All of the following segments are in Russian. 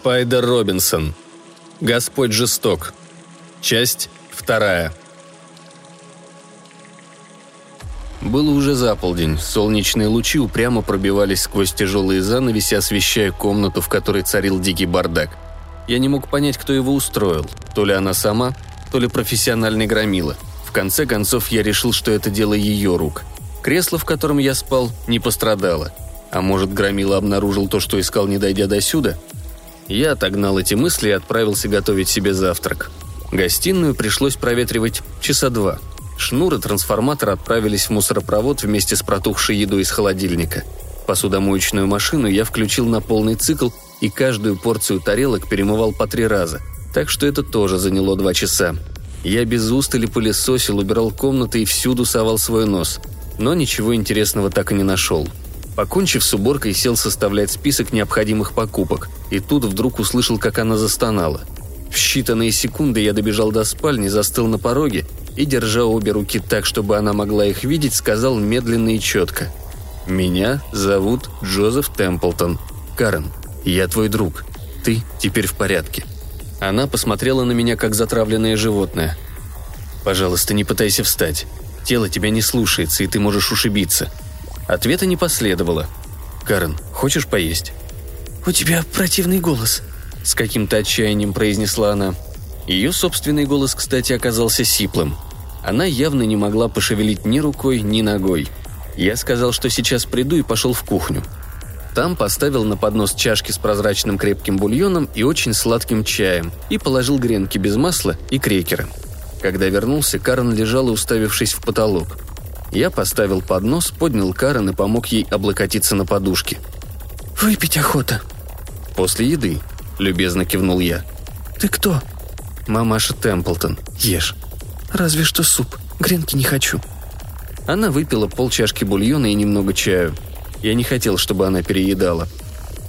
Спайдер Робинсон. Господь жесток. Часть вторая. Было уже за полдень. Солнечные лучи упрямо пробивались сквозь тяжелые занавеси, освещая комнату, в которой царил дикий бардак. Я не мог понять, кто его устроил. То ли она сама, то ли профессиональный громила. В конце концов, я решил, что это дело ее рук. Кресло, в котором я спал, не пострадало. А может, громила обнаружил то, что искал, не дойдя до сюда? Я отогнал эти мысли и отправился готовить себе завтрак. Гостиную пришлось проветривать часа два. Шнур и трансформатор отправились в мусоропровод вместе с протухшей едой из холодильника. Посудомоечную машину я включил на полный цикл и каждую порцию тарелок перемывал по три раза, так что это тоже заняло два часа. Я без устали пылесосил, убирал комнаты и всюду совал свой нос, но ничего интересного так и не нашел – Покончив с уборкой, сел составлять список необходимых покупок, и тут вдруг услышал, как она застонала. В считанные секунды я добежал до спальни, застыл на пороге и, держа обе руки так, чтобы она могла их видеть, сказал медленно и четко. «Меня зовут Джозеф Темплтон. Карен, я твой друг. Ты теперь в порядке». Она посмотрела на меня, как затравленное животное. «Пожалуйста, не пытайся встать. Тело тебя не слушается, и ты можешь ушибиться. Ответа не последовало. «Карен, хочешь поесть?» «У тебя противный голос», — с каким-то отчаянием произнесла она. Ее собственный голос, кстати, оказался сиплым. Она явно не могла пошевелить ни рукой, ни ногой. Я сказал, что сейчас приду и пошел в кухню. Там поставил на поднос чашки с прозрачным крепким бульоном и очень сладким чаем и положил гренки без масла и крекеры. Когда вернулся, Карен лежала, уставившись в потолок. Я поставил поднос, поднял Карен и помог ей облокотиться на подушке. «Выпить охота». «После еды», — любезно кивнул я. «Ты кто?» «Мамаша Темплтон. Ешь». «Разве что суп. Гренки не хочу». Она выпила полчашки бульона и немного чаю. Я не хотел, чтобы она переедала.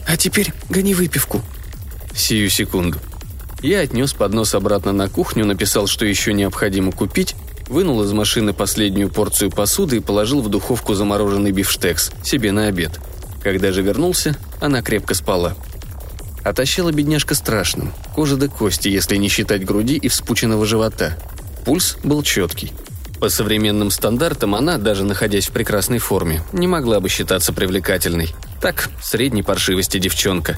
«А теперь гони выпивку». «Сию секунду». Я отнес поднос обратно на кухню, написал, что еще необходимо купить, вынул из машины последнюю порцию посуды и положил в духовку замороженный бифштекс себе на обед. Когда же вернулся, она крепко спала. Отащила бедняжка страшным. Кожа до кости, если не считать груди и вспученного живота. Пульс был четкий. По современным стандартам она, даже находясь в прекрасной форме, не могла бы считаться привлекательной. Так, средней паршивости девчонка.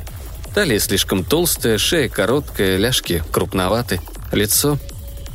Талия слишком толстая, шея короткая, ляжки крупноваты. Лицо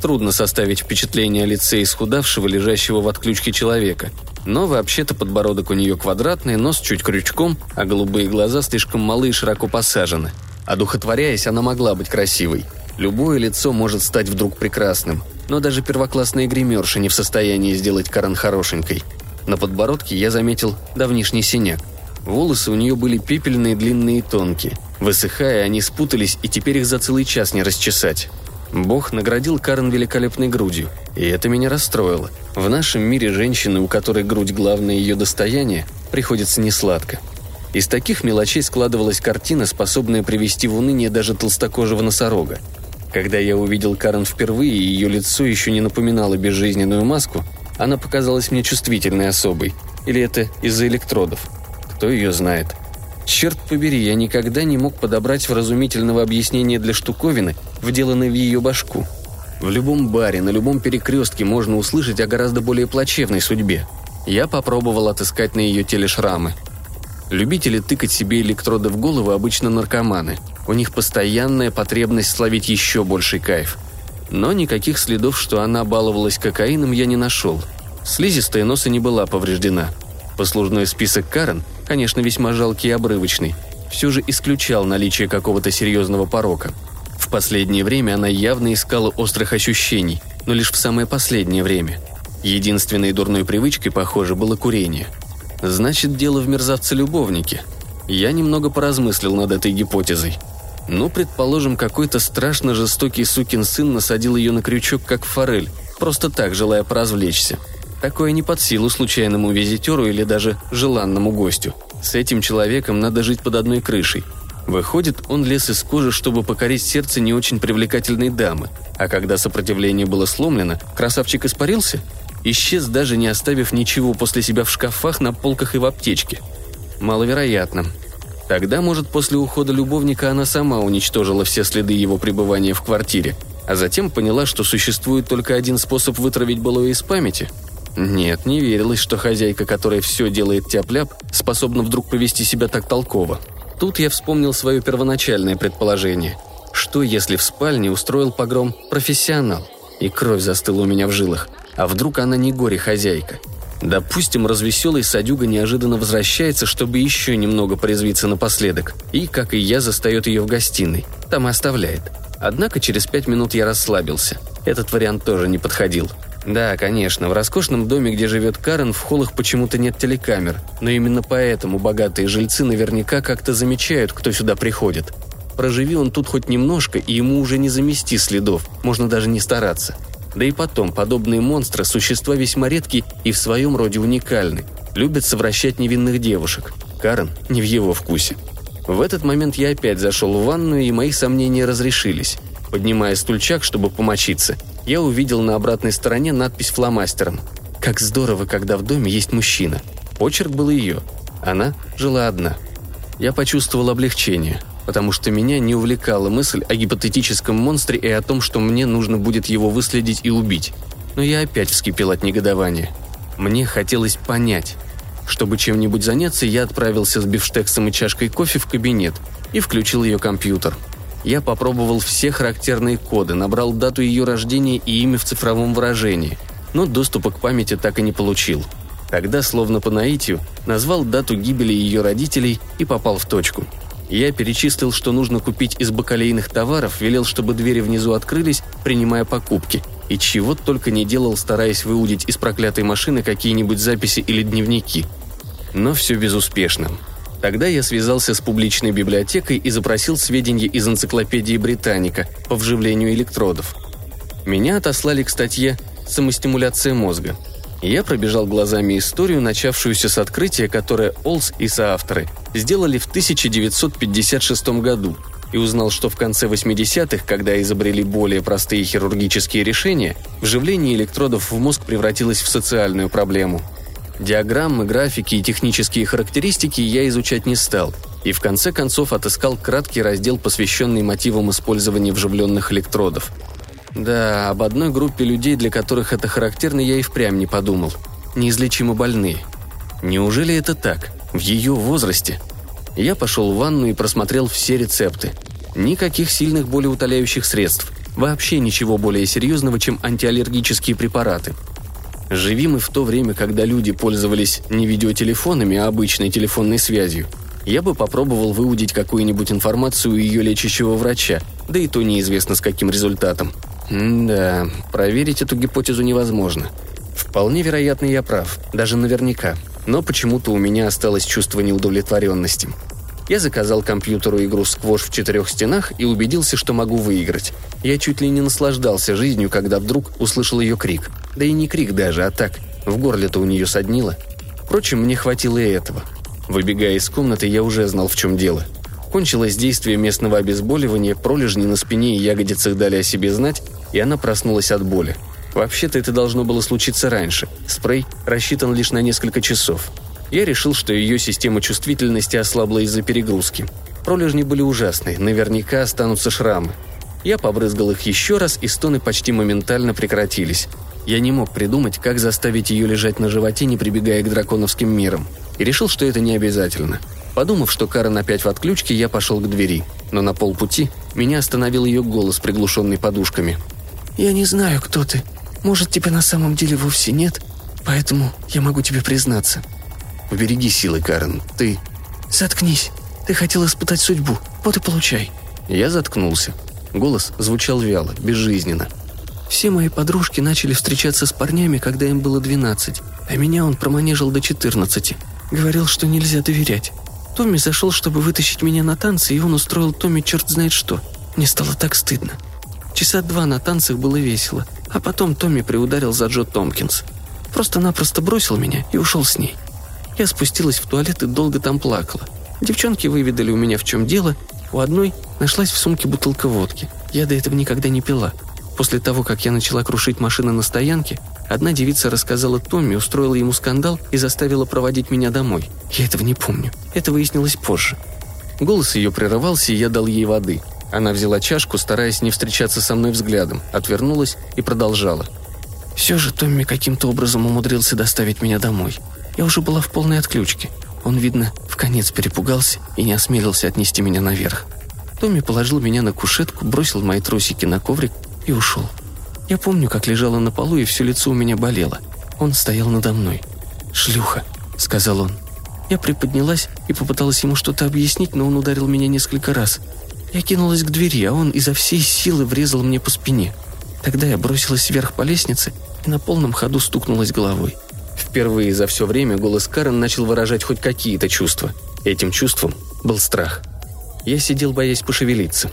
Трудно составить впечатление о лице исхудавшего, лежащего в отключке человека. Но вообще-то подбородок у нее квадратный, нос чуть крючком, а голубые глаза слишком малы и широко посажены. Одухотворяясь, она могла быть красивой. Любое лицо может стать вдруг прекрасным, но даже первоклассные гримерши не в состоянии сделать Карен хорошенькой. На подбородке я заметил давнишний синяк. Волосы у нее были пепельные, длинные и тонкие. Высыхая, они спутались, и теперь их за целый час не расчесать. Бог наградил Карен великолепной грудью, и это меня расстроило. В нашем мире женщины, у которой грудь главное ее достояние, приходится несладко. Из таких мелочей складывалась картина, способная привести в уныние даже толстокожего носорога. Когда я увидел Карен впервые, и ее лицо еще не напоминало безжизненную маску, она показалась мне чувствительной особой. Или это из-за электродов? Кто ее знает? Черт побери, я никогда не мог подобрать вразумительного объяснения для штуковины, вделанной в ее башку. В любом баре, на любом перекрестке можно услышать о гораздо более плачевной судьбе. Я попробовал отыскать на ее теле шрамы. Любители тыкать себе электроды в голову обычно наркоманы. У них постоянная потребность словить еще больший кайф. Но никаких следов, что она баловалась кокаином, я не нашел. Слизистая носа не была повреждена. Послужной список Карен – конечно, весьма жалкий и обрывочный, все же исключал наличие какого-то серьезного порока. В последнее время она явно искала острых ощущений, но лишь в самое последнее время. Единственной дурной привычкой, похоже, было курение. Значит, дело в мерзавце-любовнике. Я немного поразмыслил над этой гипотезой. Ну, предположим, какой-то страшно жестокий сукин сын насадил ее на крючок, как форель, просто так, желая поразвлечься – Такое не под силу случайному визитеру или даже желанному гостю. С этим человеком надо жить под одной крышей. Выходит, он лез из кожи, чтобы покорить сердце не очень привлекательной дамы. А когда сопротивление было сломлено, красавчик испарился? Исчез, даже не оставив ничего после себя в шкафах, на полках и в аптечке. Маловероятно. Тогда, может, после ухода любовника она сама уничтожила все следы его пребывания в квартире, а затем поняла, что существует только один способ вытравить былое из памяти? Нет, не верилось, что хозяйка, которая все делает тяп-ляп, способна вдруг повести себя так толково. Тут я вспомнил свое первоначальное предположение. Что, если в спальне устроил погром профессионал? И кровь застыла у меня в жилах. А вдруг она не горе-хозяйка? Допустим, развеселый садюга неожиданно возвращается, чтобы еще немного порезвиться напоследок, и, как и я, застает ее в гостиной. Там и оставляет. Однако через пять минут я расслабился. Этот вариант тоже не подходил. Да, конечно, в роскошном доме, где живет Карен, в холлах почему-то нет телекамер, но именно поэтому богатые жильцы наверняка как-то замечают, кто сюда приходит. Проживи он тут хоть немножко, и ему уже не замести следов, можно даже не стараться. Да и потом, подобные монстры – существа весьма редкие и в своем роде уникальны. Любят совращать невинных девушек. Карен не в его вкусе. В этот момент я опять зашел в ванную, и мои сомнения разрешились. Поднимая стульчак, чтобы помочиться, я увидел на обратной стороне надпись фломастером. «Как здорово, когда в доме есть мужчина». Почерк был ее. Она жила одна. Я почувствовал облегчение, потому что меня не увлекала мысль о гипотетическом монстре и о том, что мне нужно будет его выследить и убить. Но я опять вскипел от негодования. Мне хотелось понять, чтобы чем-нибудь заняться, я отправился с бифштексом и чашкой кофе в кабинет и включил ее компьютер. Я попробовал все характерные коды, набрал дату ее рождения и имя в цифровом выражении, но доступа к памяти так и не получил. Тогда, словно по наитию, назвал дату гибели ее родителей и попал в точку. Я перечислил, что нужно купить из бакалейных товаров, велел, чтобы двери внизу открылись, принимая покупки, и чего только не делал, стараясь выудить из проклятой машины какие-нибудь записи или дневники – но все безуспешно. Тогда я связался с публичной библиотекой и запросил сведения из энциклопедии «Британика» по вживлению электродов. Меня отослали к статье «Самостимуляция мозга». Я пробежал глазами историю, начавшуюся с открытия, которое Олс и соавторы сделали в 1956 году, и узнал, что в конце 80-х, когда изобрели более простые хирургические решения, вживление электродов в мозг превратилось в социальную проблему – Диаграммы, графики и технические характеристики я изучать не стал, и в конце концов отыскал краткий раздел, посвященный мотивам использования вживленных электродов. Да, об одной группе людей, для которых это характерно, я и впрямь не подумал. Неизлечимо больные. Неужели это так? В ее возрасте? Я пошел в ванну и просмотрел все рецепты. Никаких сильных болеутоляющих средств. Вообще ничего более серьезного, чем антиаллергические препараты – Живи мы в то время, когда люди пользовались не видеотелефонами, а обычной телефонной связью. Я бы попробовал выудить какую-нибудь информацию у ее лечащего врача, да и то неизвестно с каким результатом. да, проверить эту гипотезу невозможно. Вполне вероятно, я прав, даже наверняка. Но почему-то у меня осталось чувство неудовлетворенности. Я заказал компьютеру игру «Сквош в четырех стенах» и убедился, что могу выиграть. Я чуть ли не наслаждался жизнью, когда вдруг услышал ее крик. Да и не крик даже, а так. В горле-то у нее соднило. Впрочем, мне хватило и этого. Выбегая из комнаты, я уже знал, в чем дело. Кончилось действие местного обезболивания, пролежни на спине и ягодицах дали о себе знать, и она проснулась от боли. Вообще-то это должно было случиться раньше. Спрей рассчитан лишь на несколько часов. Я решил, что ее система чувствительности ослабла из-за перегрузки. Пролежни были ужасные, наверняка останутся шрамы. Я побрызгал их еще раз, и стоны почти моментально прекратились. Я не мог придумать, как заставить ее лежать на животе, не прибегая к драконовским мирам. И решил, что это не обязательно. Подумав, что Карен опять в отключке, я пошел к двери. Но на полпути меня остановил ее голос, приглушенный подушками. «Я не знаю, кто ты. Может, тебя на самом деле вовсе нет, поэтому я могу тебе признаться. Убереги силы, Карен. Ты...» «Заткнись. Ты хотел испытать судьбу. Вот и получай». Я заткнулся. Голос звучал вяло, безжизненно. «Все мои подружки начали встречаться с парнями, когда им было 12, а меня он проманежил до 14. Говорил, что нельзя доверять. Томми зашел, чтобы вытащить меня на танцы, и он устроил Томми черт знает что. Мне стало так стыдно. Часа два на танцах было весело, а потом Томми приударил за Джо Томпкинс. Просто-напросто бросил меня и ушел с ней. Я спустилась в туалет и долго там плакала. Девчонки выведали у меня в чем дело. У одной нашлась в сумке бутылка водки. Я до этого никогда не пила. После того, как я начала крушить машины на стоянке, одна девица рассказала Томми, устроила ему скандал и заставила проводить меня домой. Я этого не помню. Это выяснилось позже. Голос ее прерывался, и я дал ей воды. Она взяла чашку, стараясь не встречаться со мной взглядом, отвернулась и продолжала. «Все же Томми каким-то образом умудрился доставить меня домой. Я уже была в полной отключке. Он, видно, конец перепугался и не осмелился отнести меня наверх. Томми положил меня на кушетку, бросил мои трусики на коврик и ушел. Я помню, как лежала на полу, и все лицо у меня болело. Он стоял надо мной. «Шлюха», — сказал он. Я приподнялась и попыталась ему что-то объяснить, но он ударил меня несколько раз. Я кинулась к двери, а он изо всей силы врезал мне по спине. Тогда я бросилась вверх по лестнице и на полном ходу стукнулась головой. Впервые за все время голос Карен начал выражать хоть какие-то чувства. Этим чувством был страх. Я сидел, боясь пошевелиться.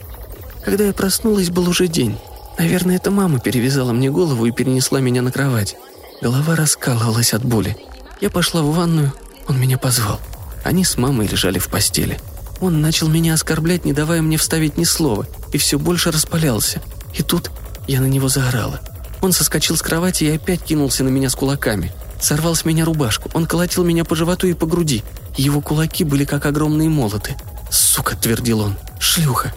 Когда я проснулась, был уже день. Наверное, это мама перевязала мне голову и перенесла меня на кровать. Голова раскалывалась от боли. Я пошла в ванную, он меня позвал. Они с мамой лежали в постели. Он начал меня оскорблять, не давая мне вставить ни слова, и все больше распалялся. И тут я на него заорала. Он соскочил с кровати и опять кинулся на меня с кулаками. Сорвал с меня рубашку, он колотил меня по животу и по груди. Его кулаки были как огромные молоты. «Сука!» – твердил он. «Шлюха!»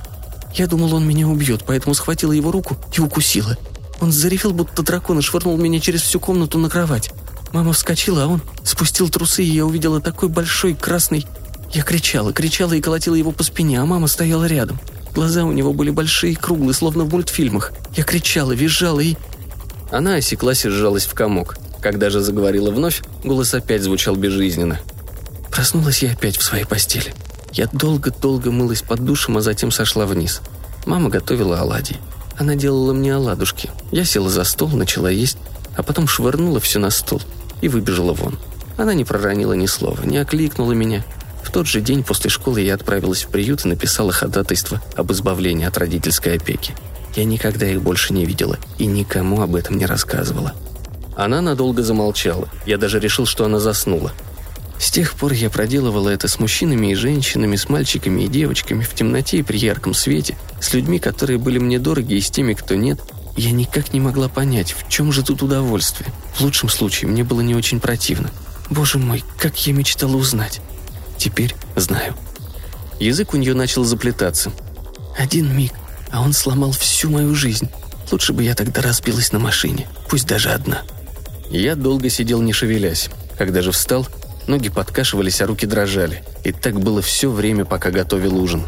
Я думал, он меня убьет, поэтому схватила его руку и укусила. Он заревел, будто дракон, и швырнул меня через всю комнату на кровать. Мама вскочила, а он спустил трусы, и я увидела такой большой красный... Я кричала, кричала и колотила его по спине, а мама стояла рядом. Глаза у него были большие и круглые, словно в мультфильмах. Я кричала, визжала и... Она осеклась и сжалась в комок. Когда же заговорила вновь, голос опять звучал безжизненно. Проснулась я опять в своей постели. Я долго-долго мылась под душем, а затем сошла вниз. Мама готовила оладьи. Она делала мне оладушки. Я села за стол, начала есть, а потом швырнула все на стол и выбежала вон. Она не проронила ни слова, не окликнула меня. В тот же день после школы я отправилась в приют и написала ходатайство об избавлении от родительской опеки. Я никогда их больше не видела и никому об этом не рассказывала. Она надолго замолчала. Я даже решил, что она заснула. С тех пор я проделывала это с мужчинами и женщинами, с мальчиками и девочками, в темноте и при ярком свете, с людьми, которые были мне дороги, и с теми, кто нет. Я никак не могла понять, в чем же тут удовольствие. В лучшем случае мне было не очень противно. Боже мой, как я мечтала узнать. Теперь знаю. Язык у нее начал заплетаться. Один миг, а он сломал всю мою жизнь. Лучше бы я тогда разбилась на машине, пусть даже одна. Я долго сидел не шевелясь. Когда же встал, ноги подкашивались, а руки дрожали. И так было все время, пока готовил ужин.